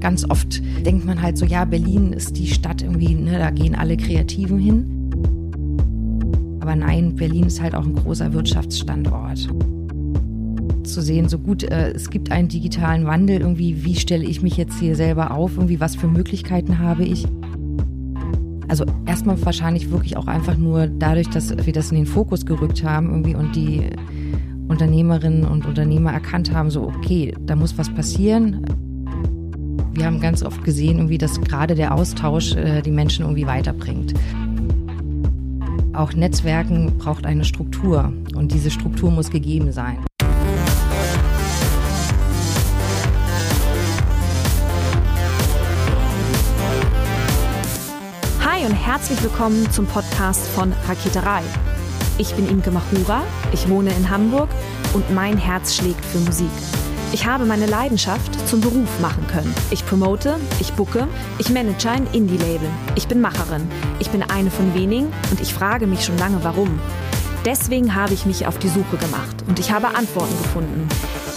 ganz oft denkt man halt so, ja, Berlin ist die Stadt irgendwie, ne, da gehen alle Kreativen hin. Aber nein, Berlin ist halt auch ein großer Wirtschaftsstandort. Zu sehen, so gut, äh, es gibt einen digitalen Wandel, irgendwie, wie stelle ich mich jetzt hier selber auf, irgendwie, was für Möglichkeiten habe ich. Also erstmal wahrscheinlich wirklich auch einfach nur dadurch, dass wir das in den Fokus gerückt haben irgendwie und die Unternehmerinnen und Unternehmer erkannt haben, so okay, da muss was passieren. Wir haben ganz oft gesehen, irgendwie, dass gerade der Austausch äh, die Menschen irgendwie weiterbringt. Auch Netzwerken braucht eine Struktur und diese Struktur muss gegeben sein. Hi und herzlich willkommen zum Podcast von Raketerei. Ich bin Imke Machura, ich wohne in Hamburg und mein Herz schlägt für Musik. Ich habe meine Leidenschaft zum Beruf machen können. Ich promote, ich bucke, ich manage ein Indie-Label. Ich bin Macherin. Ich bin eine von wenigen und ich frage mich schon lange, warum. Deswegen habe ich mich auf die Suche gemacht und ich habe Antworten gefunden.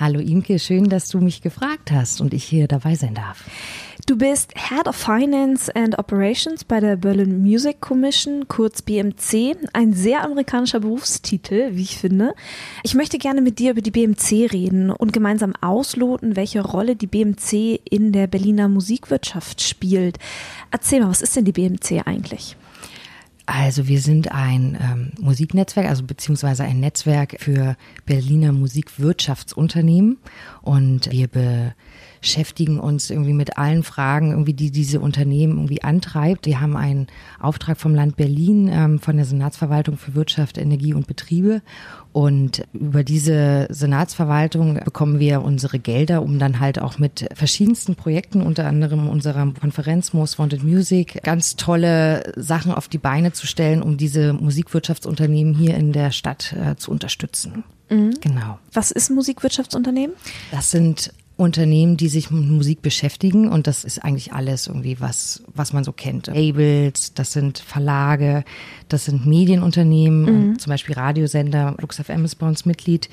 Hallo Imke, schön, dass du mich gefragt hast und ich hier dabei sein darf. Du bist Head of Finance and Operations bei der Berlin Music Commission, kurz BMC. Ein sehr amerikanischer Berufstitel, wie ich finde. Ich möchte gerne mit dir über die BMC reden und gemeinsam ausloten, welche Rolle die BMC in der Berliner Musikwirtschaft spielt. Erzähl mal, was ist denn die BMC eigentlich? Also wir sind ein ähm, Musiknetzwerk, also beziehungsweise ein Netzwerk für Berliner Musikwirtschaftsunternehmen. Und wir beschäftigen uns irgendwie mit allen Fragen, irgendwie die diese Unternehmen irgendwie antreibt. Wir haben einen Auftrag vom Land Berlin, ähm, von der Senatsverwaltung für Wirtschaft, Energie und Betriebe und über diese Senatsverwaltung bekommen wir unsere Gelder, um dann halt auch mit verschiedensten Projekten, unter anderem unserer Konferenz Most Wanted Music, ganz tolle Sachen auf die Beine zu stellen, um diese Musikwirtschaftsunternehmen hier in der Stadt äh, zu unterstützen. Mhm. Genau. Was ist ein Musikwirtschaftsunternehmen? Das sind Unternehmen, die sich mit Musik beschäftigen und das ist eigentlich alles irgendwie was, was man so kennt. Labels, das sind Verlage, das sind Medienunternehmen, mhm. zum Beispiel Radiosender, Lux FM ist bei uns Mitglied,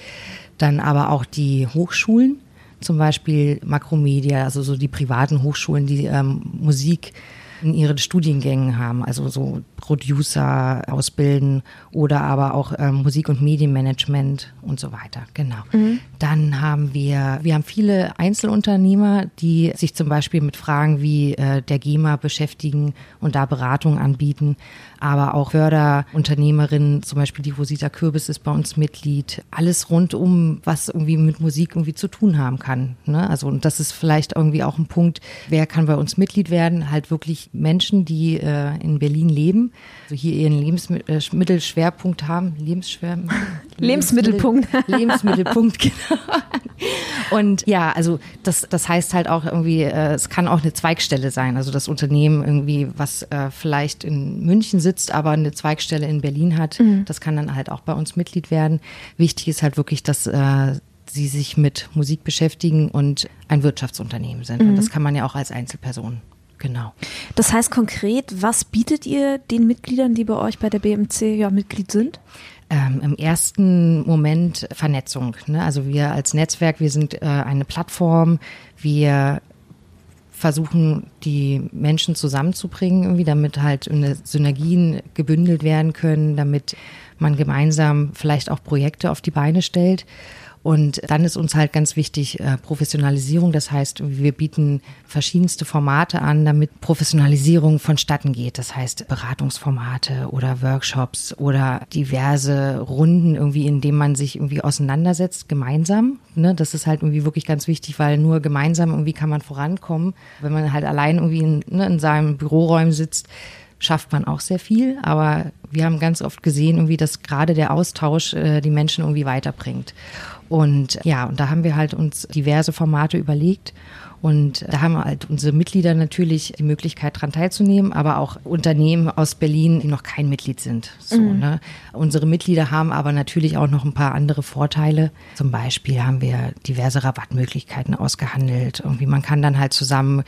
dann aber auch die Hochschulen, zum Beispiel Makromedia, also so die privaten Hochschulen, die ähm, Musik in ihren Studiengängen haben, also so Producer ausbilden oder aber auch ähm, Musik- und Medienmanagement und so weiter. Genau. Mhm. Dann haben wir, wir haben viele Einzelunternehmer, die sich zum Beispiel mit Fragen wie äh, der GEMA beschäftigen und da Beratung anbieten, aber auch Förderunternehmerinnen, zum Beispiel die Rosita Kürbis ist bei uns Mitglied. Alles rundum, was irgendwie mit Musik irgendwie zu tun haben kann. Ne? Also und das ist vielleicht irgendwie auch ein Punkt, wer kann bei uns Mitglied werden? Halt wirklich Menschen, die äh, in Berlin leben also hier ihren Lebensmittelschwerpunkt äh, haben. Lebensschwer Lebensmittelpunkt. Lebensmittelpunkt, genau. Und ja, also das, das heißt halt auch irgendwie, äh, es kann auch eine Zweigstelle sein. Also das Unternehmen irgendwie, was äh, vielleicht in München sitzt, aber eine Zweigstelle in Berlin hat, mhm. das kann dann halt auch bei uns Mitglied werden. Wichtig ist halt wirklich, dass äh, sie sich mit Musik beschäftigen und ein Wirtschaftsunternehmen sind. Mhm. Und das kann man ja auch als Einzelperson Genau. Das heißt konkret, was bietet ihr den Mitgliedern, die bei euch bei der BMC ja Mitglied sind? Ähm, Im ersten Moment Vernetzung. Ne? Also wir als Netzwerk, wir sind äh, eine Plattform, wir versuchen, die Menschen zusammenzubringen, irgendwie, damit halt Synergien gebündelt werden können, damit man gemeinsam vielleicht auch Projekte auf die Beine stellt. Und dann ist uns halt ganz wichtig äh, Professionalisierung. Das heißt, wir bieten verschiedenste Formate an, damit Professionalisierung vonstatten geht. Das heißt Beratungsformate oder Workshops oder diverse Runden irgendwie, in denen man sich irgendwie auseinandersetzt, gemeinsam. Ne? Das ist halt irgendwie wirklich ganz wichtig, weil nur gemeinsam irgendwie kann man vorankommen. Wenn man halt allein irgendwie in, ne, in seinem Büroräumen sitzt, schafft man auch sehr viel, aber wir haben ganz oft gesehen, irgendwie, dass gerade der Austausch äh, die Menschen irgendwie weiterbringt. Und ja, und da haben wir halt uns diverse Formate überlegt. Und da haben halt unsere Mitglieder natürlich die Möglichkeit, daran teilzunehmen, aber auch Unternehmen aus Berlin, die noch kein Mitglied sind. So, mhm. ne? Unsere Mitglieder haben aber natürlich auch noch ein paar andere Vorteile. Zum Beispiel haben wir diverse Rabattmöglichkeiten ausgehandelt. Irgendwie man kann dann halt zusammen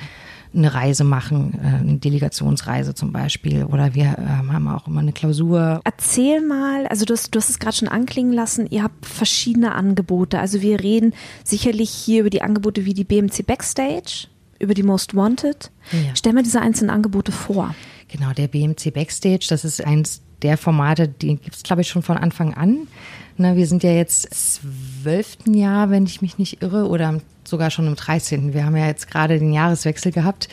eine Reise machen, äh, eine Delegationsreise zum Beispiel. Oder wir ähm, haben auch immer eine Klausur. Erzähl mal, also du hast, du hast es gerade schon anklingen lassen, ihr habt verschiedene Angebote. Also wir reden sicherlich hier über die Angebote wie die BMC Backstage, über die Most Wanted. Ja. Stell mir diese einzelnen Angebote vor. Genau, der BMC Backstage, das ist eins der Formate, die gibt es, glaube ich, schon von Anfang an. Na, wir sind ja jetzt zwölften Jahr, wenn ich mich nicht irre, oder sogar schon im 13. Wir haben ja jetzt gerade den Jahreswechsel gehabt.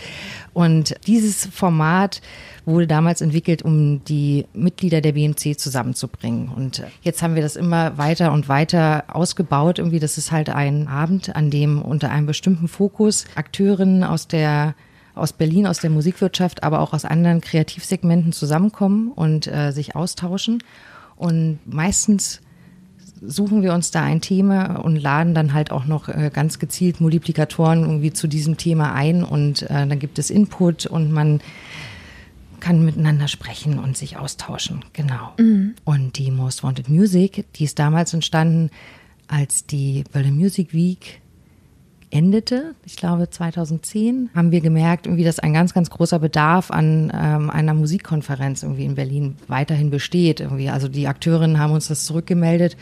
Und dieses Format wurde damals entwickelt, um die Mitglieder der BMC zusammenzubringen. Und jetzt haben wir das immer weiter und weiter ausgebaut. Irgendwie, das ist halt ein Abend, an dem unter einem bestimmten Fokus Akteurinnen aus der aus Berlin, aus der Musikwirtschaft, aber auch aus anderen Kreativsegmenten zusammenkommen und äh, sich austauschen. Und meistens suchen wir uns da ein Thema und laden dann halt auch noch äh, ganz gezielt Multiplikatoren irgendwie zu diesem Thema ein und äh, dann gibt es Input und man kann miteinander sprechen und sich austauschen. Genau. Mhm. Und die Most Wanted Music, die ist damals entstanden, als die Berlin Music Week endete, ich glaube 2010, haben wir gemerkt, irgendwie, dass ein ganz, ganz großer Bedarf an ähm, einer Musikkonferenz irgendwie in Berlin weiterhin besteht. Irgendwie. Also die Akteurinnen haben uns das zurückgemeldet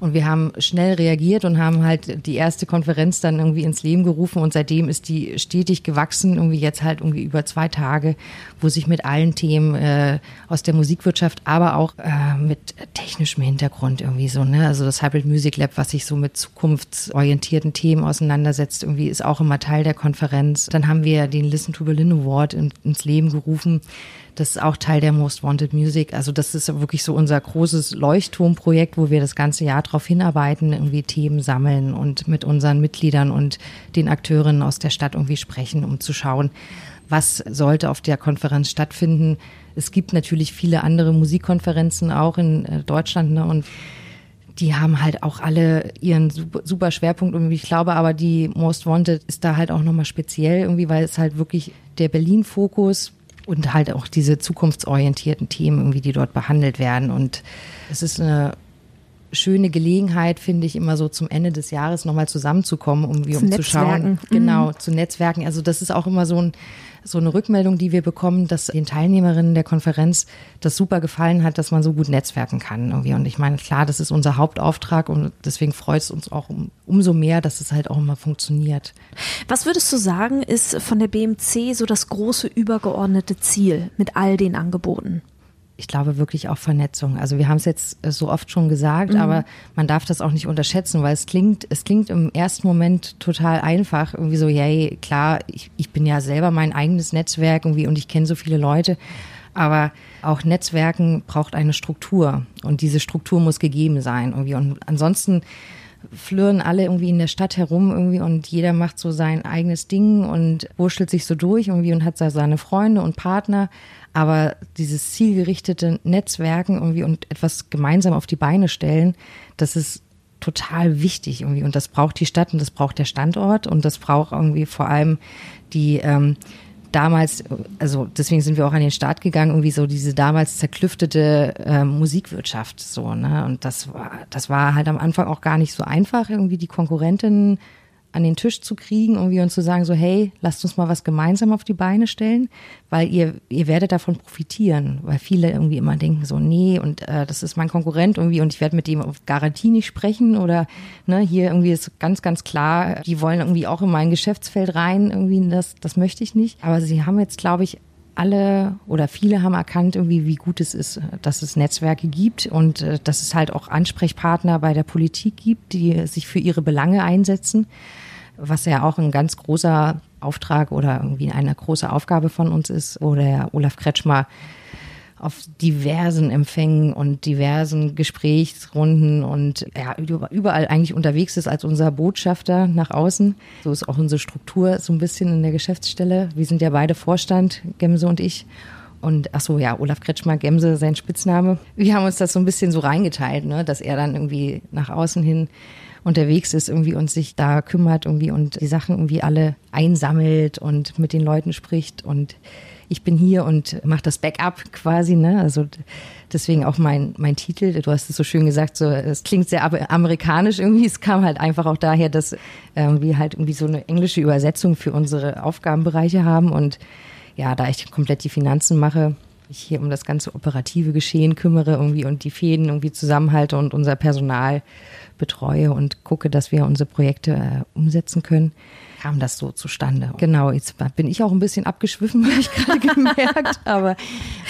und wir haben schnell reagiert und haben halt die erste Konferenz dann irgendwie ins Leben gerufen und seitdem ist die stetig gewachsen, irgendwie jetzt halt irgendwie über zwei Tage, wo sich mit allen Themen äh, aus der Musikwirtschaft, aber auch äh, mit technischem Hintergrund irgendwie so, ne? Also das Hybrid Music Lab, was sich so mit zukunftsorientierten Themen auseinandersetzt, irgendwie ist auch immer Teil der Konferenz. Dann haben wir den Listen to Berlin Award in, ins Leben gerufen das ist auch Teil der Most Wanted Music. Also das ist wirklich so unser großes Leuchtturmprojekt, wo wir das ganze Jahr darauf hinarbeiten, irgendwie Themen sammeln und mit unseren Mitgliedern und den Akteurinnen aus der Stadt irgendwie sprechen, um zu schauen, was sollte auf der Konferenz stattfinden. Es gibt natürlich viele andere Musikkonferenzen auch in äh, Deutschland ne, und die haben halt auch alle ihren super, Schwerpunkt irgendwie. Ich glaube aber, die Most Wanted ist da halt auch nochmal speziell irgendwie, weil es halt wirklich der Berlin-Fokus und halt auch diese zukunftsorientierten Themen irgendwie, die dort behandelt werden. Und es ist eine schöne Gelegenheit, finde ich, immer so zum Ende des Jahres nochmal zusammenzukommen, um, wie, um zu schauen. Genau, mhm. zu Netzwerken. Also das ist auch immer so ein so eine Rückmeldung, die wir bekommen, dass den Teilnehmerinnen der Konferenz das super gefallen hat, dass man so gut netzwerken kann irgendwie. Und ich meine, klar, das ist unser Hauptauftrag und deswegen freut es uns auch um, umso mehr, dass es halt auch immer funktioniert. Was würdest du sagen, ist von der BMC so das große übergeordnete Ziel mit all den Angeboten? Ich glaube wirklich auch Vernetzung. Also wir haben es jetzt äh, so oft schon gesagt, mhm. aber man darf das auch nicht unterschätzen, weil es klingt, es klingt im ersten Moment total einfach, irgendwie so, hey, klar, ich, ich bin ja selber mein eigenes Netzwerk irgendwie und ich kenne so viele Leute. Aber auch Netzwerken braucht eine Struktur und diese Struktur muss gegeben sein irgendwie. Und ansonsten flirren alle irgendwie in der Stadt herum irgendwie und jeder macht so sein eigenes Ding und wurschtelt sich so durch irgendwie und hat seine Freunde und Partner. Aber dieses zielgerichtete Netzwerken irgendwie und etwas gemeinsam auf die Beine stellen, das ist total wichtig irgendwie. Und das braucht die Stadt und das braucht der Standort und das braucht irgendwie vor allem die ähm, damals, also deswegen sind wir auch an den Start gegangen, irgendwie so diese damals zerklüftete äh, Musikwirtschaft so, ne? Und das war, das war halt am Anfang auch gar nicht so einfach, irgendwie die Konkurrentinnen an den Tisch zu kriegen irgendwie und zu sagen so, hey, lasst uns mal was gemeinsam auf die Beine stellen, weil ihr, ihr werdet davon profitieren, weil viele irgendwie immer denken so, nee, und äh, das ist mein Konkurrent irgendwie und ich werde mit dem auf Garantie nicht sprechen oder ne, hier irgendwie ist ganz, ganz klar, die wollen irgendwie auch in mein Geschäftsfeld rein, irgendwie das, das möchte ich nicht. Aber sie haben jetzt, glaube ich, alle oder viele haben erkannt, irgendwie, wie gut es ist, dass es Netzwerke gibt und äh, dass es halt auch Ansprechpartner bei der Politik gibt, die sich für ihre Belange einsetzen was ja auch ein ganz großer Auftrag oder irgendwie eine große Aufgabe von uns ist, wo der Olaf Kretschmer auf diversen Empfängen und diversen Gesprächsrunden und ja, überall eigentlich unterwegs ist als unser Botschafter nach außen. So ist auch unsere Struktur so ein bisschen in der Geschäftsstelle. Wir sind ja beide Vorstand, Gemse und ich. Und ach so, ja, Olaf Kretschmer, Gemse, sein Spitzname. Wir haben uns das so ein bisschen so reingeteilt, ne, dass er dann irgendwie nach außen hin unterwegs ist irgendwie und sich da kümmert irgendwie und die Sachen irgendwie alle einsammelt und mit den Leuten spricht und ich bin hier und mache das Backup quasi, ne? Also deswegen auch mein mein Titel. Du hast es so schön gesagt, so es klingt sehr amerikanisch irgendwie. Es kam halt einfach auch daher, dass äh, wir halt irgendwie so eine englische Übersetzung für unsere Aufgabenbereiche haben und ja, da ich komplett die Finanzen mache, ich hier um das ganze operative Geschehen kümmere irgendwie und die Fäden irgendwie zusammenhalte und unser Personal betreue und gucke, dass wir unsere Projekte äh, umsetzen können, kam das so zustande. Genau, jetzt bin ich auch ein bisschen abgeschwiffen, habe ich gerade gemerkt, aber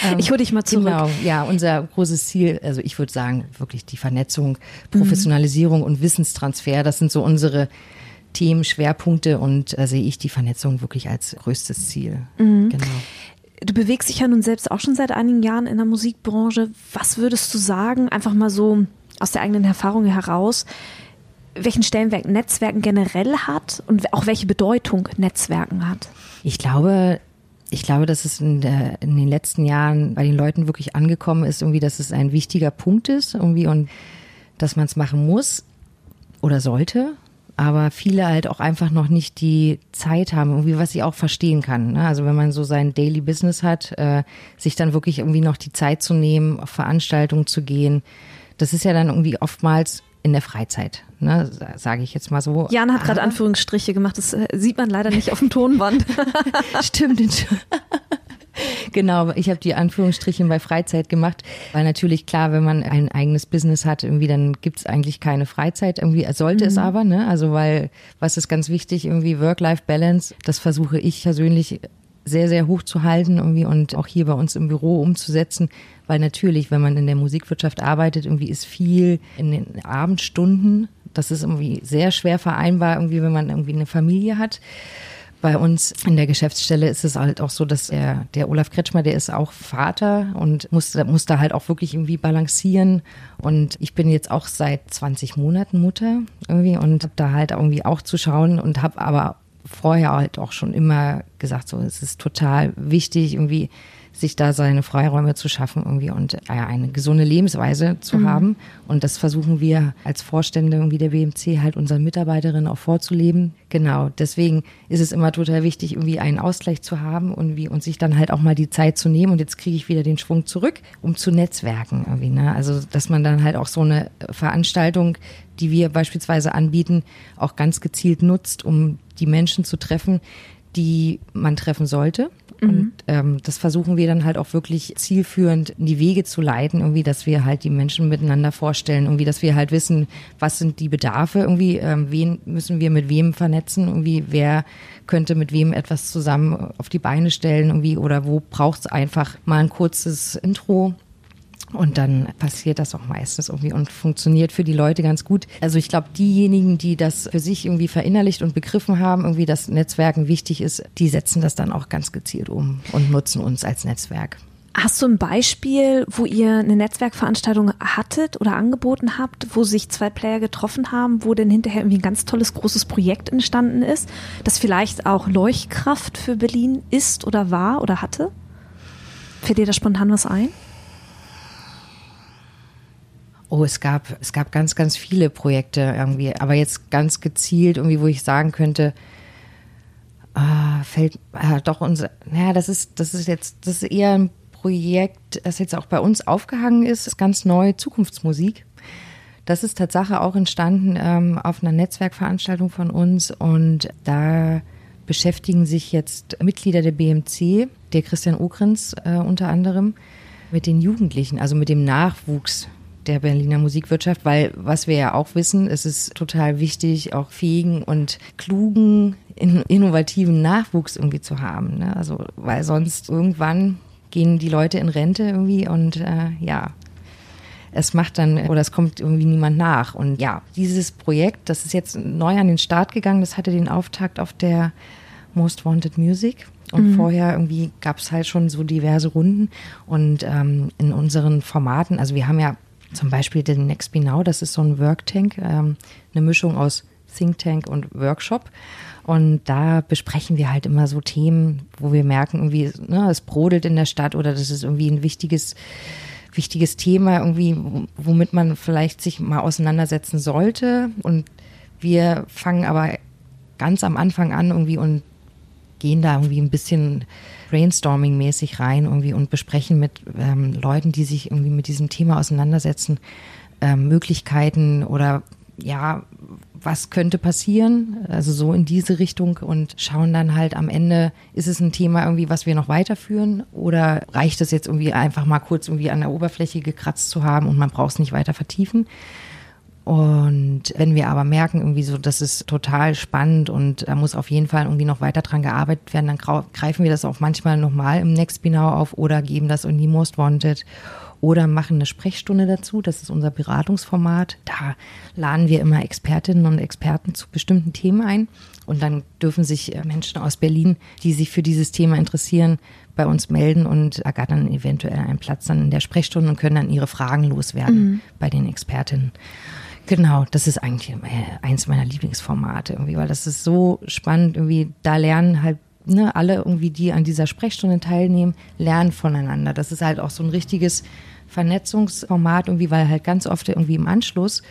ähm, ich hole dich mal zurück. Genau, ja, unser großes Ziel, also ich würde sagen, wirklich die Vernetzung, Professionalisierung mhm. und Wissenstransfer, das sind so unsere Themen, Schwerpunkte und da sehe ich die Vernetzung wirklich als größtes Ziel. Mhm. Genau. Du bewegst dich ja nun selbst auch schon seit einigen Jahren in der Musikbranche. Was würdest du sagen, einfach mal so aus der eigenen Erfahrung heraus, welchen Stellenwert Netzwerken generell hat und auch welche Bedeutung Netzwerken hat? Ich glaube, ich glaube, dass es in, der, in, den letzten Jahren bei den Leuten wirklich angekommen ist, irgendwie, dass es ein wichtiger Punkt ist, irgendwie und dass man es machen muss oder sollte. Aber viele halt auch einfach noch nicht die Zeit haben, irgendwie, was ich auch verstehen kann. Ne? Also wenn man so sein Daily Business hat, äh, sich dann wirklich irgendwie noch die Zeit zu nehmen, auf Veranstaltungen zu gehen, das ist ja dann irgendwie oftmals in der Freizeit, ne, sage ich jetzt mal so. Jan hat gerade Anführungsstriche gemacht, das äh, sieht man leider nicht auf dem Tonband. Stimmt. Genau, ich habe die Anführungsstriche bei Freizeit gemacht, weil natürlich klar, wenn man ein eigenes Business hat, irgendwie dann gibt es eigentlich keine Freizeit, irgendwie sollte mhm. es aber, ne? Also weil was ist ganz wichtig, irgendwie Work-Life-Balance, das versuche ich persönlich sehr, sehr hoch zu halten irgendwie und auch hier bei uns im Büro umzusetzen, weil natürlich, wenn man in der Musikwirtschaft arbeitet, irgendwie ist viel in den Abendstunden. Das ist irgendwie sehr schwer vereinbar, irgendwie, wenn man irgendwie eine Familie hat. Bei uns in der Geschäftsstelle ist es halt auch so, dass der, der Olaf Kretschmer, der ist auch Vater und muss, muss da halt auch wirklich irgendwie balancieren. Und ich bin jetzt auch seit 20 Monaten Mutter irgendwie und habe da halt irgendwie auch zu schauen und habe aber vorher halt auch schon immer gesagt, so es ist total wichtig, irgendwie sich da seine Freiräume zu schaffen irgendwie und äh, eine gesunde Lebensweise zu mhm. haben. Und das versuchen wir als Vorstände irgendwie der BMC halt unseren Mitarbeiterinnen auch vorzuleben. Genau. Deswegen ist es immer total wichtig, irgendwie einen Ausgleich zu haben und wie und sich dann halt auch mal die Zeit zu nehmen. Und jetzt kriege ich wieder den Schwung zurück, um zu netzwerken irgendwie. Ne? Also dass man dann halt auch so eine Veranstaltung, die wir beispielsweise anbieten, auch ganz gezielt nutzt, um die Menschen zu treffen, die man treffen sollte. Mhm. Und ähm, das versuchen wir dann halt auch wirklich zielführend in die Wege zu leiten, irgendwie, dass wir halt die Menschen miteinander vorstellen, irgendwie, dass wir halt wissen, was sind die Bedarfe, irgendwie, ähm, wen müssen wir mit wem vernetzen, irgendwie, wer könnte mit wem etwas zusammen auf die Beine stellen, irgendwie, oder wo braucht es einfach mal ein kurzes Intro und dann passiert das auch meistens irgendwie und funktioniert für die Leute ganz gut. Also ich glaube, diejenigen, die das für sich irgendwie verinnerlicht und begriffen haben, irgendwie, dass Netzwerken wichtig ist, die setzen das dann auch ganz gezielt um und nutzen uns als Netzwerk. Hast du ein Beispiel, wo ihr eine Netzwerkveranstaltung hattet oder angeboten habt, wo sich zwei Player getroffen haben, wo denn hinterher irgendwie ein ganz tolles großes Projekt entstanden ist, das vielleicht auch Leuchtkraft für Berlin ist oder war oder hatte? Fällt dir da spontan was ein? Oh, es gab, es gab ganz, ganz viele Projekte irgendwie, aber jetzt ganz gezielt irgendwie, wo ich sagen könnte, ah, fällt ah, doch unser, naja, das ist, das ist jetzt, das ist eher ein Projekt, das jetzt auch bei uns aufgehangen ist, ist ganz neu, Zukunftsmusik. Das ist Tatsache auch entstanden ähm, auf einer Netzwerkveranstaltung von uns und da beschäftigen sich jetzt Mitglieder der BMC, der Christian Ogrens äh, unter anderem, mit den Jugendlichen, also mit dem Nachwuchs der Berliner Musikwirtschaft, weil was wir ja auch wissen, es ist total wichtig, auch fähigen und klugen, innovativen Nachwuchs irgendwie zu haben. Ne? Also, weil sonst irgendwann gehen die Leute in Rente irgendwie und äh, ja, es macht dann oder es kommt irgendwie niemand nach. Und ja, dieses Projekt, das ist jetzt neu an den Start gegangen, das hatte den Auftakt auf der Most Wanted Music. Und mhm. vorher irgendwie gab es halt schon so diverse Runden. Und ähm, in unseren Formaten, also wir haben ja zum Beispiel den Next Be Now, das ist so ein Work Tank, ähm, eine Mischung aus Think Tank und Workshop. Und da besprechen wir halt immer so Themen, wo wir merken, irgendwie, ne, es brodelt in der Stadt oder das ist irgendwie ein wichtiges, wichtiges Thema, irgendwie, womit man vielleicht sich mal auseinandersetzen sollte. Und wir fangen aber ganz am Anfang an irgendwie und gehen da irgendwie ein bisschen brainstorming-mäßig rein irgendwie und besprechen mit ähm, Leuten, die sich irgendwie mit diesem Thema auseinandersetzen, ähm, Möglichkeiten oder ja, was könnte passieren, also so in diese Richtung und schauen dann halt am Ende, ist es ein Thema irgendwie, was wir noch weiterführen oder reicht es jetzt irgendwie einfach mal kurz irgendwie an der Oberfläche gekratzt zu haben und man braucht es nicht weiter vertiefen. Und wenn wir aber merken, irgendwie so, das ist total spannend und da muss auf jeden Fall irgendwie noch weiter dran gearbeitet werden, dann greifen wir das auch manchmal nochmal im Next Binau auf oder geben das in die Most Wanted oder machen eine Sprechstunde dazu. Das ist unser Beratungsformat. Da laden wir immer Expertinnen und Experten zu bestimmten Themen ein. Und dann dürfen sich äh, Menschen aus Berlin, die sich für dieses Thema interessieren, bei uns melden und ergattern eventuell einen Platz dann in der Sprechstunde und können dann ihre Fragen loswerden mhm. bei den Expertinnen. Genau, das ist eigentlich äh, eins meiner Lieblingsformate irgendwie, weil das ist so spannend irgendwie. Da lernen halt ne, alle irgendwie, die an dieser Sprechstunde teilnehmen, lernen voneinander. Das ist halt auch so ein richtiges Vernetzungsformat irgendwie, weil halt ganz oft irgendwie im Anschluss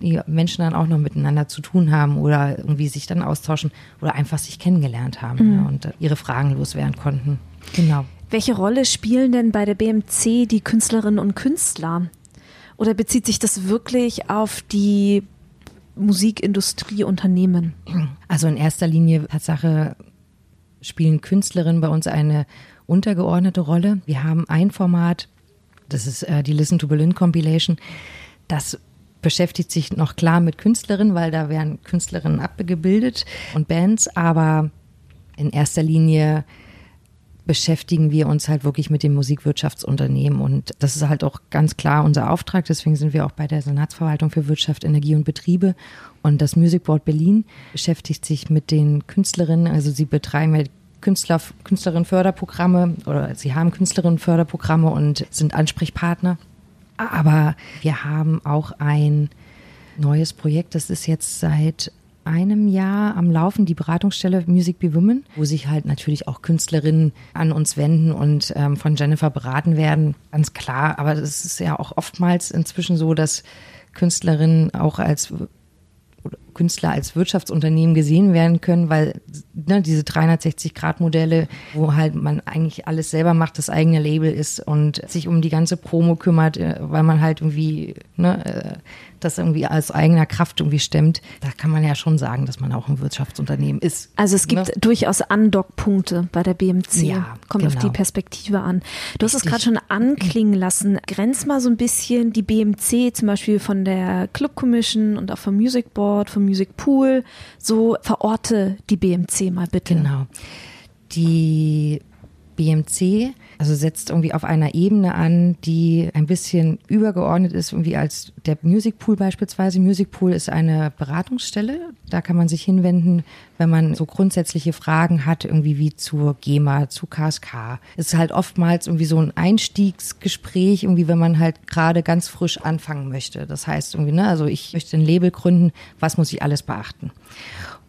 die Menschen dann auch noch miteinander zu tun haben oder irgendwie sich dann austauschen oder einfach sich kennengelernt haben mhm. ja, und ihre Fragen loswerden konnten. Genau. Welche Rolle spielen denn bei der BMC die Künstlerinnen und Künstler? Oder bezieht sich das wirklich auf die Musikindustrieunternehmen? Also in erster Linie Tatsache spielen Künstlerinnen bei uns eine untergeordnete Rolle. Wir haben ein Format, das ist äh, die Listen to Berlin Compilation. Das beschäftigt sich noch klar mit Künstlerinnen, weil da werden Künstlerinnen abgebildet und Bands, aber in erster Linie beschäftigen wir uns halt wirklich mit dem Musikwirtschaftsunternehmen und das ist halt auch ganz klar unser Auftrag. Deswegen sind wir auch bei der Senatsverwaltung für Wirtschaft, Energie und Betriebe und das Music Board Berlin beschäftigt sich mit den Künstlerinnen. Also sie betreiben ja Künstler, Künstlerinnenförderprogramme oder sie haben Künstlerinnenförderprogramme und sind Ansprechpartner. Aber wir haben auch ein neues Projekt, das ist jetzt seit einem Jahr am Laufen, die Beratungsstelle Music Be Women, wo sich halt natürlich auch Künstlerinnen an uns wenden und ähm, von Jennifer beraten werden. Ganz klar, aber es ist ja auch oftmals inzwischen so, dass Künstlerinnen auch als Künstler als Wirtschaftsunternehmen gesehen werden können, weil ne, diese 360-Grad-Modelle, wo halt man eigentlich alles selber macht, das eigene Label ist und sich um die ganze Promo kümmert, äh, weil man halt irgendwie ne, äh, das irgendwie als eigener Kraft irgendwie stemmt, da kann man ja schon sagen, dass man auch ein Wirtschaftsunternehmen ist. Also es gibt ne? durchaus Andockpunkte bei der BMC. Ja, Kommt genau. auf die Perspektive an. Du hast es gerade schon anklingen lassen. Grenz mal so ein bisschen die BMC zum Beispiel von der Club Commission und auch vom Music Board, vom Music Pool. So verorte die BMC mal bitte. Genau. Die BMC also setzt irgendwie auf einer Ebene an, die ein bisschen übergeordnet ist, irgendwie als der Music Pool beispielsweise. Music Pool ist eine Beratungsstelle. Da kann man sich hinwenden, wenn man so grundsätzliche Fragen hat, irgendwie wie zur GEMA, zu KSK. Es ist halt oftmals irgendwie so ein Einstiegsgespräch, irgendwie, wenn man halt gerade ganz frisch anfangen möchte. Das heißt irgendwie, ne, also ich möchte ein Label gründen, was muss ich alles beachten?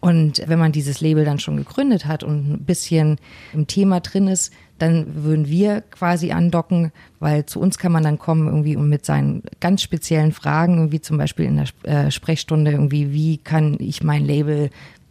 Und wenn man dieses Label dann schon gegründet hat und ein bisschen im Thema drin ist, dann würden wir quasi andocken, weil zu uns kann man dann kommen irgendwie mit seinen ganz speziellen Fragen, irgendwie zum Beispiel in der äh, Sprechstunde irgendwie, wie kann ich mein Label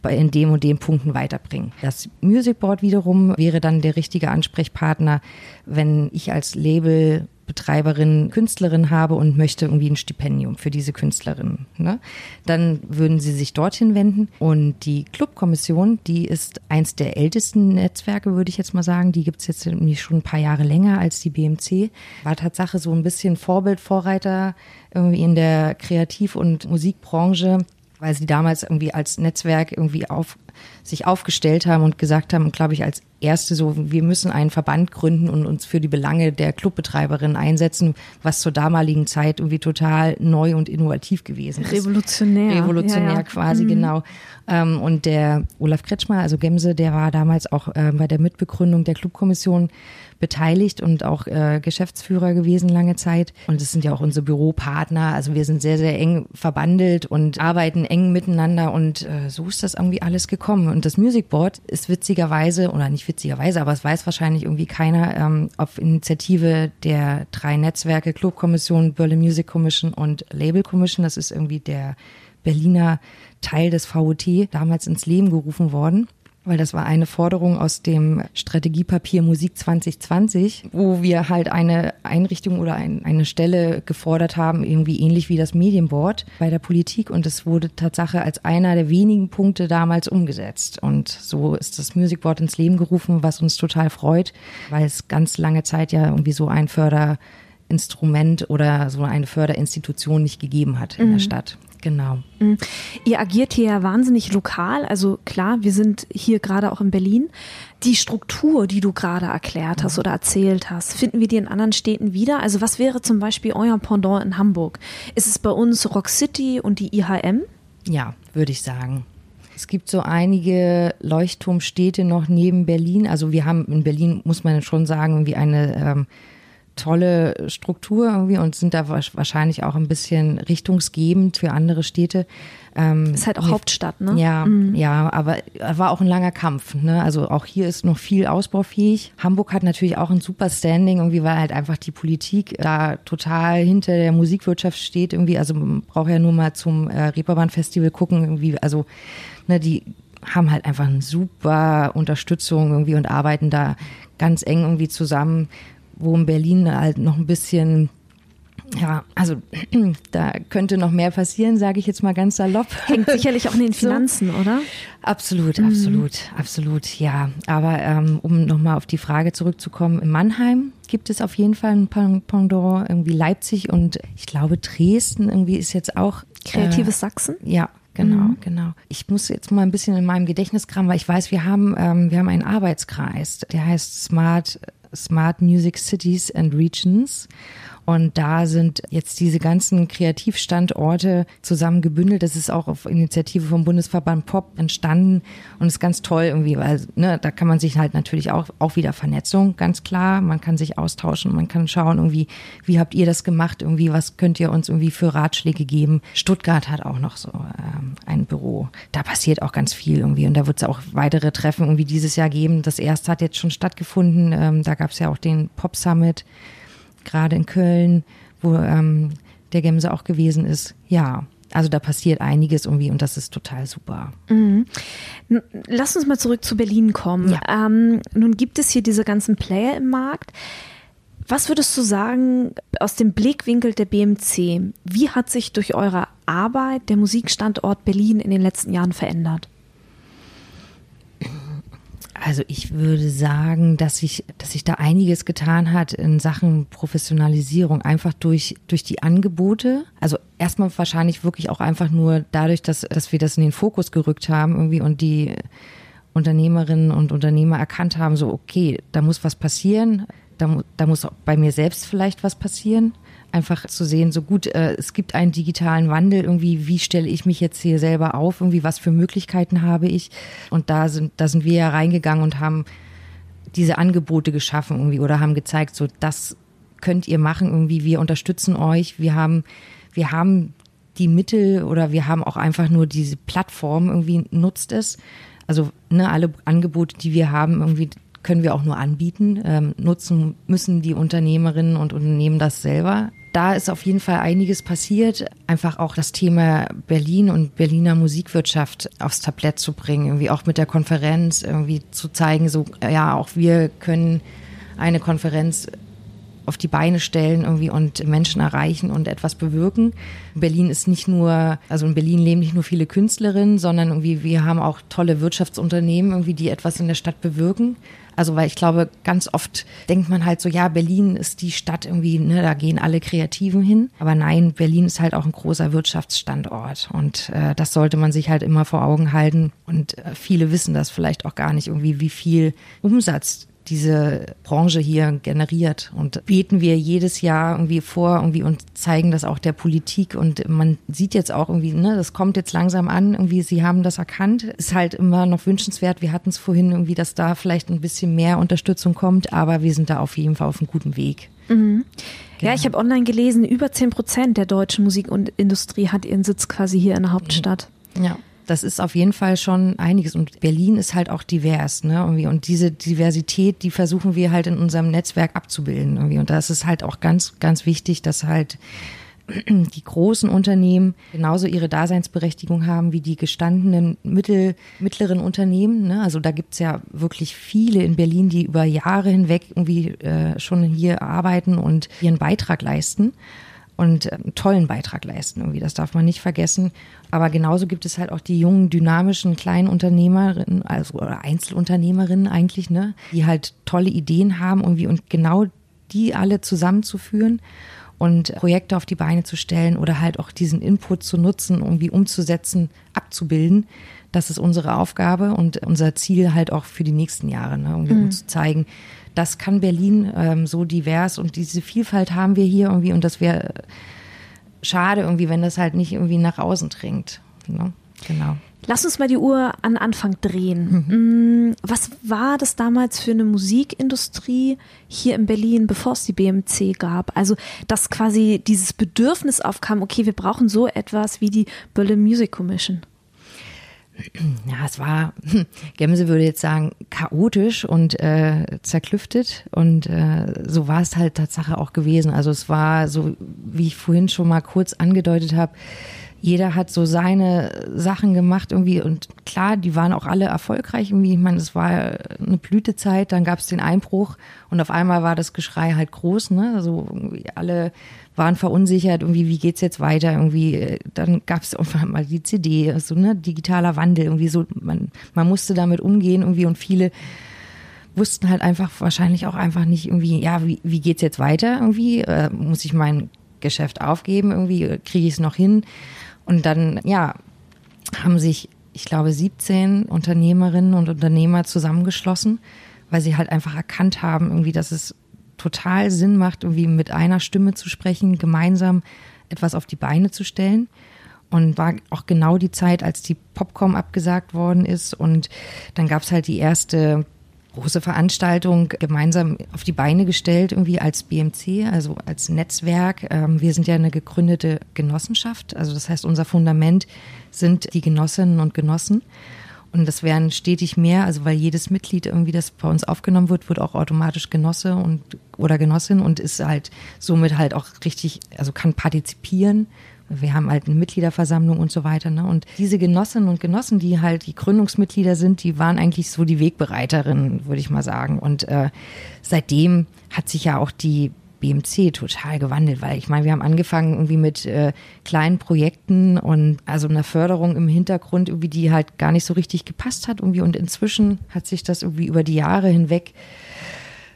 in dem und dem Punkten weiterbringen. Das Music Board wiederum wäre dann der richtige Ansprechpartner, wenn ich als Label Betreiberin, Künstlerin habe und möchte irgendwie ein Stipendium für diese Künstlerin, ne? dann würden sie sich dorthin wenden. Und die Clubkommission, die ist eins der ältesten Netzwerke, würde ich jetzt mal sagen. Die gibt es jetzt nämlich schon ein paar Jahre länger als die BMC. War Tatsache so ein bisschen Vorbild, Vorreiter irgendwie in der Kreativ- und Musikbranche weil sie damals irgendwie als Netzwerk irgendwie auf, sich aufgestellt haben und gesagt haben, glaube ich, als erste so, wir müssen einen Verband gründen und uns für die Belange der Clubbetreiberin einsetzen, was zur damaligen Zeit irgendwie total neu und innovativ gewesen ist. Revolutionär. Revolutionär ja, ja. quasi, mhm. genau. Ähm, und der Olaf Kretschmer, also Gemse, der war damals auch äh, bei der Mitbegründung der Clubkommission beteiligt und auch äh, Geschäftsführer gewesen lange Zeit. Und es sind ja auch unsere Büropartner. Also wir sind sehr, sehr eng verbandelt und arbeiten eng miteinander. Und äh, so ist das irgendwie alles gekommen. Und das Music Board ist witzigerweise, oder nicht witzigerweise, aber es weiß wahrscheinlich irgendwie keiner, ähm, auf Initiative der drei Netzwerke Clubkommission, Berlin Music Commission und Label Commission. Das ist irgendwie der Berliner Teil des VOT damals ins Leben gerufen worden weil das war eine Forderung aus dem Strategiepapier Musik 2020, wo wir halt eine Einrichtung oder ein, eine Stelle gefordert haben, irgendwie ähnlich wie das Medienboard bei der Politik. Und es wurde Tatsache als einer der wenigen Punkte damals umgesetzt. Und so ist das Music Board ins Leben gerufen, was uns total freut, weil es ganz lange Zeit ja irgendwie so ein Förderinstrument oder so eine Förderinstitution nicht gegeben hat in mhm. der Stadt. Genau. Mhm. Ihr agiert hier ja wahnsinnig lokal. Also klar, wir sind hier gerade auch in Berlin. Die Struktur, die du gerade erklärt hast oder erzählt hast, finden wir die in anderen Städten wieder? Also was wäre zum Beispiel euer Pendant in Hamburg? Ist es bei uns Rock City und die IHM? Ja, würde ich sagen. Es gibt so einige Leuchtturmstädte noch neben Berlin. Also wir haben in Berlin, muss man schon sagen, irgendwie eine ähm, tolle Struktur irgendwie und sind da wahrscheinlich auch ein bisschen richtungsgebend für andere Städte. Ähm, ist halt auch Hauptstadt, ne? Ja, mhm. ja, aber war auch ein langer Kampf. Ne? Also auch hier ist noch viel ausbaufähig. Hamburg hat natürlich auch ein super Standing, irgendwie, weil halt einfach die Politik da total hinter der Musikwirtschaft steht. Irgendwie, also man braucht ja nur mal zum äh, Reeperbahn Festival gucken, irgendwie, also ne, die haben halt einfach eine super Unterstützung irgendwie und arbeiten da ganz eng irgendwie zusammen wo in Berlin halt noch ein bisschen ja, also da könnte noch mehr passieren, sage ich jetzt mal ganz salopp. Hängt sicherlich auch in den Finanzen, so. oder? Absolut, mhm. absolut, absolut, ja. Aber ähm, um nochmal auf die Frage zurückzukommen, in Mannheim gibt es auf jeden Fall ein Pendant, irgendwie Leipzig und ich glaube Dresden irgendwie ist jetzt auch. Kreatives äh, Sachsen? Ja, Genau, mhm. genau. Ich muss jetzt mal ein bisschen in meinem Gedächtnis kramen, weil ich weiß, wir haben, ähm, wir haben einen Arbeitskreis, der heißt Smart Smart Music Cities and Regions. Und da sind jetzt diese ganzen Kreativstandorte zusammen gebündelt. Das ist auch auf Initiative vom Bundesverband Pop entstanden und ist ganz toll irgendwie, weil ne, da kann man sich halt natürlich auch, auch wieder Vernetzung, ganz klar. Man kann sich austauschen, man kann schauen irgendwie, wie habt ihr das gemacht, irgendwie, was könnt ihr uns irgendwie für Ratschläge geben. Stuttgart hat auch noch so ähm, ein Büro. Da passiert auch ganz viel irgendwie und da wird es auch weitere Treffen irgendwie dieses Jahr geben. Das erste hat jetzt schon stattgefunden. Ähm, da gab es ja auch den Pop Summit gerade in Köln, wo ähm, der Gemse auch gewesen ist. Ja, also da passiert einiges irgendwie und das ist total super. Mhm. Lass uns mal zurück zu Berlin kommen. Ja. Ähm, nun gibt es hier diese ganzen Player im Markt. Was würdest du sagen aus dem Blickwinkel der BMC? Wie hat sich durch eure Arbeit der Musikstandort Berlin in den letzten Jahren verändert? Also ich würde sagen, dass sich, dass sich da einiges getan hat in Sachen Professionalisierung, einfach durch, durch die Angebote. Also erstmal wahrscheinlich wirklich auch einfach nur dadurch, dass, dass wir das in den Fokus gerückt haben irgendwie und die Unternehmerinnen und Unternehmer erkannt haben, so okay, da muss was passieren, da, da muss auch bei mir selbst vielleicht was passieren einfach zu sehen, so gut, äh, es gibt einen digitalen Wandel, irgendwie, wie stelle ich mich jetzt hier selber auf, irgendwie, was für Möglichkeiten habe ich? Und da sind, da sind wir ja reingegangen und haben diese Angebote geschaffen irgendwie oder haben gezeigt, so das könnt ihr machen, irgendwie, wir unterstützen euch, wir haben, wir haben die Mittel oder wir haben auch einfach nur diese Plattform irgendwie nutzt es. Also ne, alle Angebote, die wir haben, irgendwie können wir auch nur anbieten. Ähm, nutzen müssen die Unternehmerinnen und Unternehmen das selber da ist auf jeden Fall einiges passiert. Einfach auch das Thema Berlin und Berliner Musikwirtschaft aufs Tablett zu bringen, irgendwie auch mit der Konferenz irgendwie zu zeigen, so, ja, auch wir können eine Konferenz auf die Beine stellen irgendwie und Menschen erreichen und etwas bewirken. Berlin ist nicht nur, also in Berlin leben nicht nur viele Künstlerinnen, sondern irgendwie wir haben auch tolle Wirtschaftsunternehmen irgendwie, die etwas in der Stadt bewirken. Also weil ich glaube, ganz oft denkt man halt so, ja, Berlin ist die Stadt irgendwie, ne, da gehen alle Kreativen hin. Aber nein, Berlin ist halt auch ein großer Wirtschaftsstandort und äh, das sollte man sich halt immer vor Augen halten. Und äh, viele wissen das vielleicht auch gar nicht irgendwie, wie viel Umsatz diese Branche hier generiert. Und beten wir jedes Jahr irgendwie vor irgendwie und zeigen das auch der Politik. Und man sieht jetzt auch irgendwie, ne, das kommt jetzt langsam an, irgendwie, sie haben das erkannt. Ist halt immer noch wünschenswert. Wir hatten es vorhin irgendwie, dass da vielleicht ein bisschen mehr Unterstützung kommt, aber wir sind da auf jeden Fall auf einem guten Weg. Mhm. Genau. Ja, ich habe online gelesen, über 10 Prozent der deutschen Musikindustrie hat ihren Sitz quasi hier in der Hauptstadt. Ja das ist auf jeden Fall schon einiges. Und Berlin ist halt auch divers, ne? Irgendwie. Und diese Diversität, die versuchen wir halt in unserem Netzwerk abzubilden. Irgendwie. Und da ist halt auch ganz, ganz wichtig, dass halt die großen Unternehmen genauso ihre Daseinsberechtigung haben wie die gestandenen mittel, mittleren Unternehmen. Ne? Also da gibt's ja wirklich viele in Berlin, die über Jahre hinweg irgendwie äh, schon hier arbeiten und ihren Beitrag leisten und einen tollen Beitrag leisten. Irgendwie. Das darf man nicht vergessen. Aber genauso gibt es halt auch die jungen, dynamischen kleinen Unternehmerinnen, also oder Einzelunternehmerinnen eigentlich, ne, die halt tolle Ideen haben irgendwie und genau die alle zusammenzuführen und Projekte auf die Beine zu stellen oder halt auch diesen Input zu nutzen, irgendwie umzusetzen, abzubilden. Das ist unsere Aufgabe und unser Ziel halt auch für die nächsten Jahre, ne, um mhm. zu zeigen, das kann Berlin ähm, so divers und diese Vielfalt haben wir hier irgendwie und das wäre schade irgendwie, wenn das halt nicht irgendwie nach außen dringt. Ne? Genau. Lass uns mal die Uhr an Anfang drehen. Mhm. Mm, was war das damals für eine Musikindustrie hier in Berlin, bevor es die BMC gab? Also, dass quasi dieses Bedürfnis aufkam, okay, wir brauchen so etwas wie die Berlin Music Commission ja, es war, Gemse würde jetzt sagen, chaotisch und äh, zerklüftet. Und äh, so war es halt Tatsache auch gewesen. Also es war so, wie ich vorhin schon mal kurz angedeutet habe, jeder hat so seine Sachen gemacht irgendwie und klar, die waren auch alle erfolgreich irgendwie. Ich meine, es war eine Blütezeit, dann gab es den Einbruch und auf einmal war das Geschrei halt groß, ne? Also alle waren verunsichert, irgendwie, wie geht's jetzt weiter? Irgendwie, dann gab es irgendwann mal die CD, so ne, digitaler Wandel, irgendwie so, man, man musste damit umgehen, irgendwie und viele wussten halt einfach wahrscheinlich auch einfach nicht irgendwie, ja, wie, wie geht's jetzt weiter irgendwie? Äh, muss ich mein Geschäft aufgeben? Irgendwie kriege ich es noch hin? Und dann, ja, haben sich, ich glaube, 17 Unternehmerinnen und Unternehmer zusammengeschlossen, weil sie halt einfach erkannt haben, irgendwie, dass es total Sinn macht, irgendwie mit einer Stimme zu sprechen, gemeinsam etwas auf die Beine zu stellen. Und war auch genau die Zeit, als die Popcom abgesagt worden ist. Und dann gab es halt die erste große Veranstaltung gemeinsam auf die Beine gestellt, irgendwie als BMC, also als Netzwerk. Ähm, wir sind ja eine gegründete Genossenschaft. Also das heißt, unser Fundament sind die Genossinnen und Genossen. Und das werden stetig mehr, also weil jedes Mitglied irgendwie, das bei uns aufgenommen wird, wird auch automatisch Genosse und oder Genossin und ist halt somit halt auch richtig, also kann partizipieren. Wir haben halt eine Mitgliederversammlung und so weiter. Ne? Und diese Genossinnen und Genossen, die halt die Gründungsmitglieder sind, die waren eigentlich so die Wegbereiterinnen, würde ich mal sagen. Und äh, seitdem hat sich ja auch die BMC total gewandelt, weil ich meine, wir haben angefangen irgendwie mit äh, kleinen Projekten und also einer Förderung im Hintergrund, irgendwie, die halt gar nicht so richtig gepasst hat irgendwie und inzwischen hat sich das irgendwie über die Jahre hinweg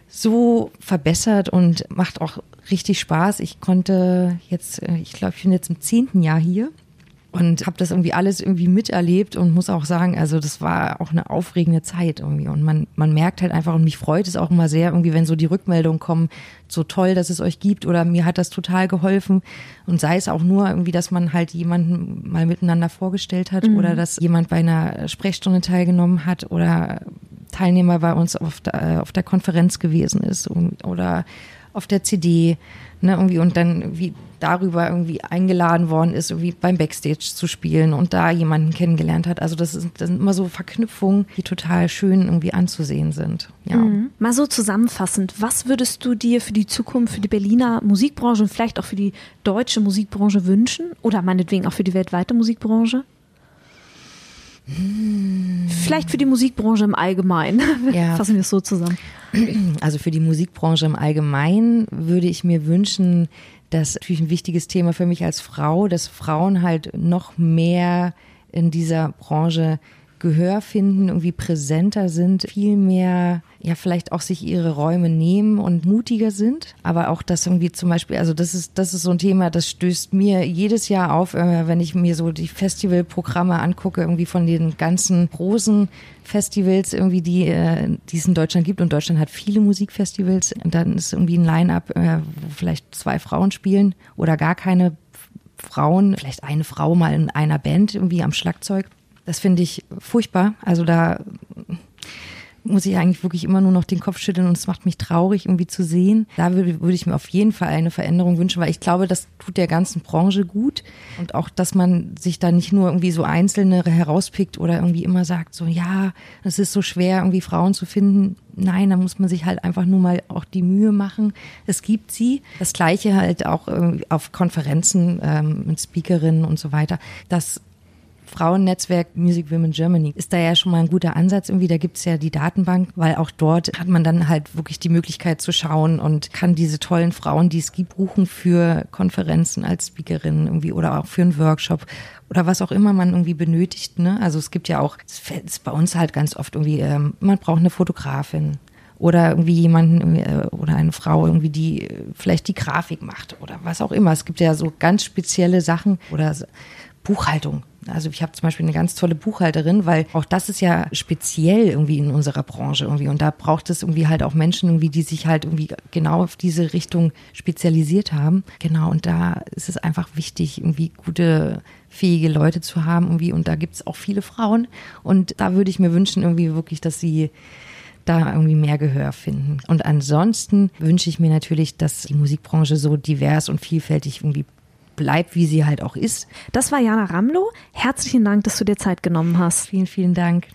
so verbessert und macht auch richtig Spaß. Ich konnte jetzt, äh, ich glaube, ich bin jetzt im zehnten Jahr hier und habe das irgendwie alles irgendwie miterlebt und muss auch sagen, also das war auch eine aufregende Zeit irgendwie und man man merkt halt einfach und mich freut es auch immer sehr irgendwie, wenn so die Rückmeldungen kommen, so toll, dass es euch gibt oder mir hat das total geholfen und sei es auch nur irgendwie, dass man halt jemanden mal miteinander vorgestellt hat mhm. oder dass jemand bei einer Sprechstunde teilgenommen hat oder Teilnehmer bei uns auf der, äh, auf der Konferenz gewesen ist oder auf der CD, ne, irgendwie und dann wie darüber irgendwie eingeladen worden ist, irgendwie beim Backstage zu spielen und da jemanden kennengelernt hat. Also das, ist, das sind immer so Verknüpfungen, die total schön irgendwie anzusehen sind. Ja. Mhm. Mal so zusammenfassend, was würdest du dir für die Zukunft, für die Berliner Musikbranche und vielleicht auch für die deutsche Musikbranche wünschen oder meinetwegen auch für die weltweite Musikbranche? Vielleicht für die Musikbranche im Allgemeinen. Ja. Fassen wir es so zusammen. Also für die Musikbranche im Allgemeinen würde ich mir wünschen, dass natürlich ein wichtiges Thema für mich als Frau, dass Frauen halt noch mehr in dieser Branche Gehör finden, irgendwie präsenter sind, viel mehr, ja, vielleicht auch sich ihre Räume nehmen und mutiger sind. Aber auch das irgendwie zum Beispiel, also das ist, das ist so ein Thema, das stößt mir jedes Jahr auf, äh, wenn ich mir so die Festivalprogramme angucke, irgendwie von den ganzen großen Festivals irgendwie, die, äh, die es in Deutschland gibt. Und Deutschland hat viele Musikfestivals. Und dann ist irgendwie ein Line-up, äh, wo vielleicht zwei Frauen spielen oder gar keine Frauen, vielleicht eine Frau mal in einer Band irgendwie am Schlagzeug. Das finde ich furchtbar. Also da muss ich eigentlich wirklich immer nur noch den Kopf schütteln und es macht mich traurig, irgendwie zu sehen. Da würde, würde ich mir auf jeden Fall eine Veränderung wünschen, weil ich glaube, das tut der ganzen Branche gut. Und auch, dass man sich da nicht nur irgendwie so Einzelne herauspickt oder irgendwie immer sagt, so, ja, es ist so schwer, irgendwie Frauen zu finden. Nein, da muss man sich halt einfach nur mal auch die Mühe machen. Es gibt sie. Das Gleiche halt auch auf Konferenzen ähm, mit Speakerinnen und so weiter, dass Frauennetzwerk Music Women Germany ist da ja schon mal ein guter Ansatz irgendwie. Da gibt's ja die Datenbank, weil auch dort hat man dann halt wirklich die Möglichkeit zu schauen und kann diese tollen Frauen, die es gibt, buchen für Konferenzen als Speakerin irgendwie oder auch für einen Workshop oder was auch immer man irgendwie benötigt. Ne? Also es gibt ja auch, es ist bei uns halt ganz oft irgendwie, ähm, man braucht eine Fotografin oder irgendwie jemanden äh, oder eine Frau irgendwie, die äh, vielleicht die Grafik macht oder was auch immer. Es gibt ja so ganz spezielle Sachen oder Buchhaltung. Also ich habe zum Beispiel eine ganz tolle Buchhalterin, weil auch das ist ja speziell irgendwie in unserer Branche irgendwie und da braucht es irgendwie halt auch Menschen irgendwie, die sich halt irgendwie genau auf diese Richtung spezialisiert haben. Genau und da ist es einfach wichtig, irgendwie gute fähige Leute zu haben irgendwie und da gibt es auch viele Frauen und da würde ich mir wünschen irgendwie wirklich, dass sie da irgendwie mehr Gehör finden. Und ansonsten wünsche ich mir natürlich, dass die Musikbranche so divers und vielfältig irgendwie bleibt, wie sie halt auch ist. Das war Jana Ramlo. Herzlichen Dank, dass du dir Zeit genommen hast. Vielen, vielen Dank.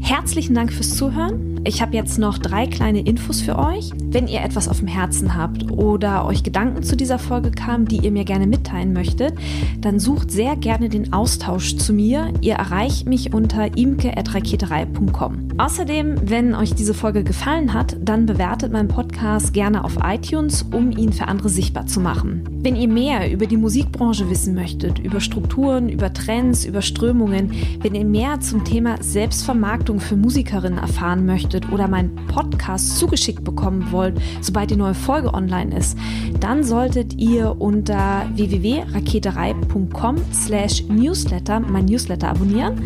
Herzlichen Dank fürs Zuhören. Ich habe jetzt noch drei kleine Infos für euch. Wenn ihr etwas auf dem Herzen habt oder euch Gedanken zu dieser Folge kamen, die ihr mir gerne mitteilen möchtet, dann sucht sehr gerne den Austausch zu mir. Ihr erreicht mich unter imke.raketerei.com. Außerdem, wenn euch diese Folge gefallen hat, dann bewertet meinen Podcast gerne auf iTunes, um ihn für andere sichtbar zu machen. Wenn ihr mehr über die Musikbranche wissen möchtet, über Strukturen, über Trends, über Strömungen, wenn ihr mehr zum Thema Selbstvermarktung für Musikerinnen erfahren möchtet, oder meinen Podcast zugeschickt bekommen wollt, sobald die neue Folge online ist, dann solltet ihr unter www.raketerei.com slash newsletter mein Newsletter abonnieren.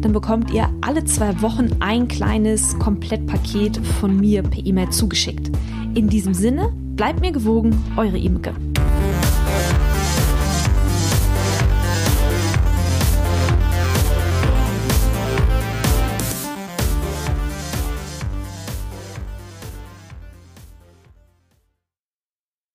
Dann bekommt ihr alle zwei Wochen ein kleines Komplettpaket von mir per E-Mail zugeschickt. In diesem Sinne, bleibt mir gewogen, eure Imke.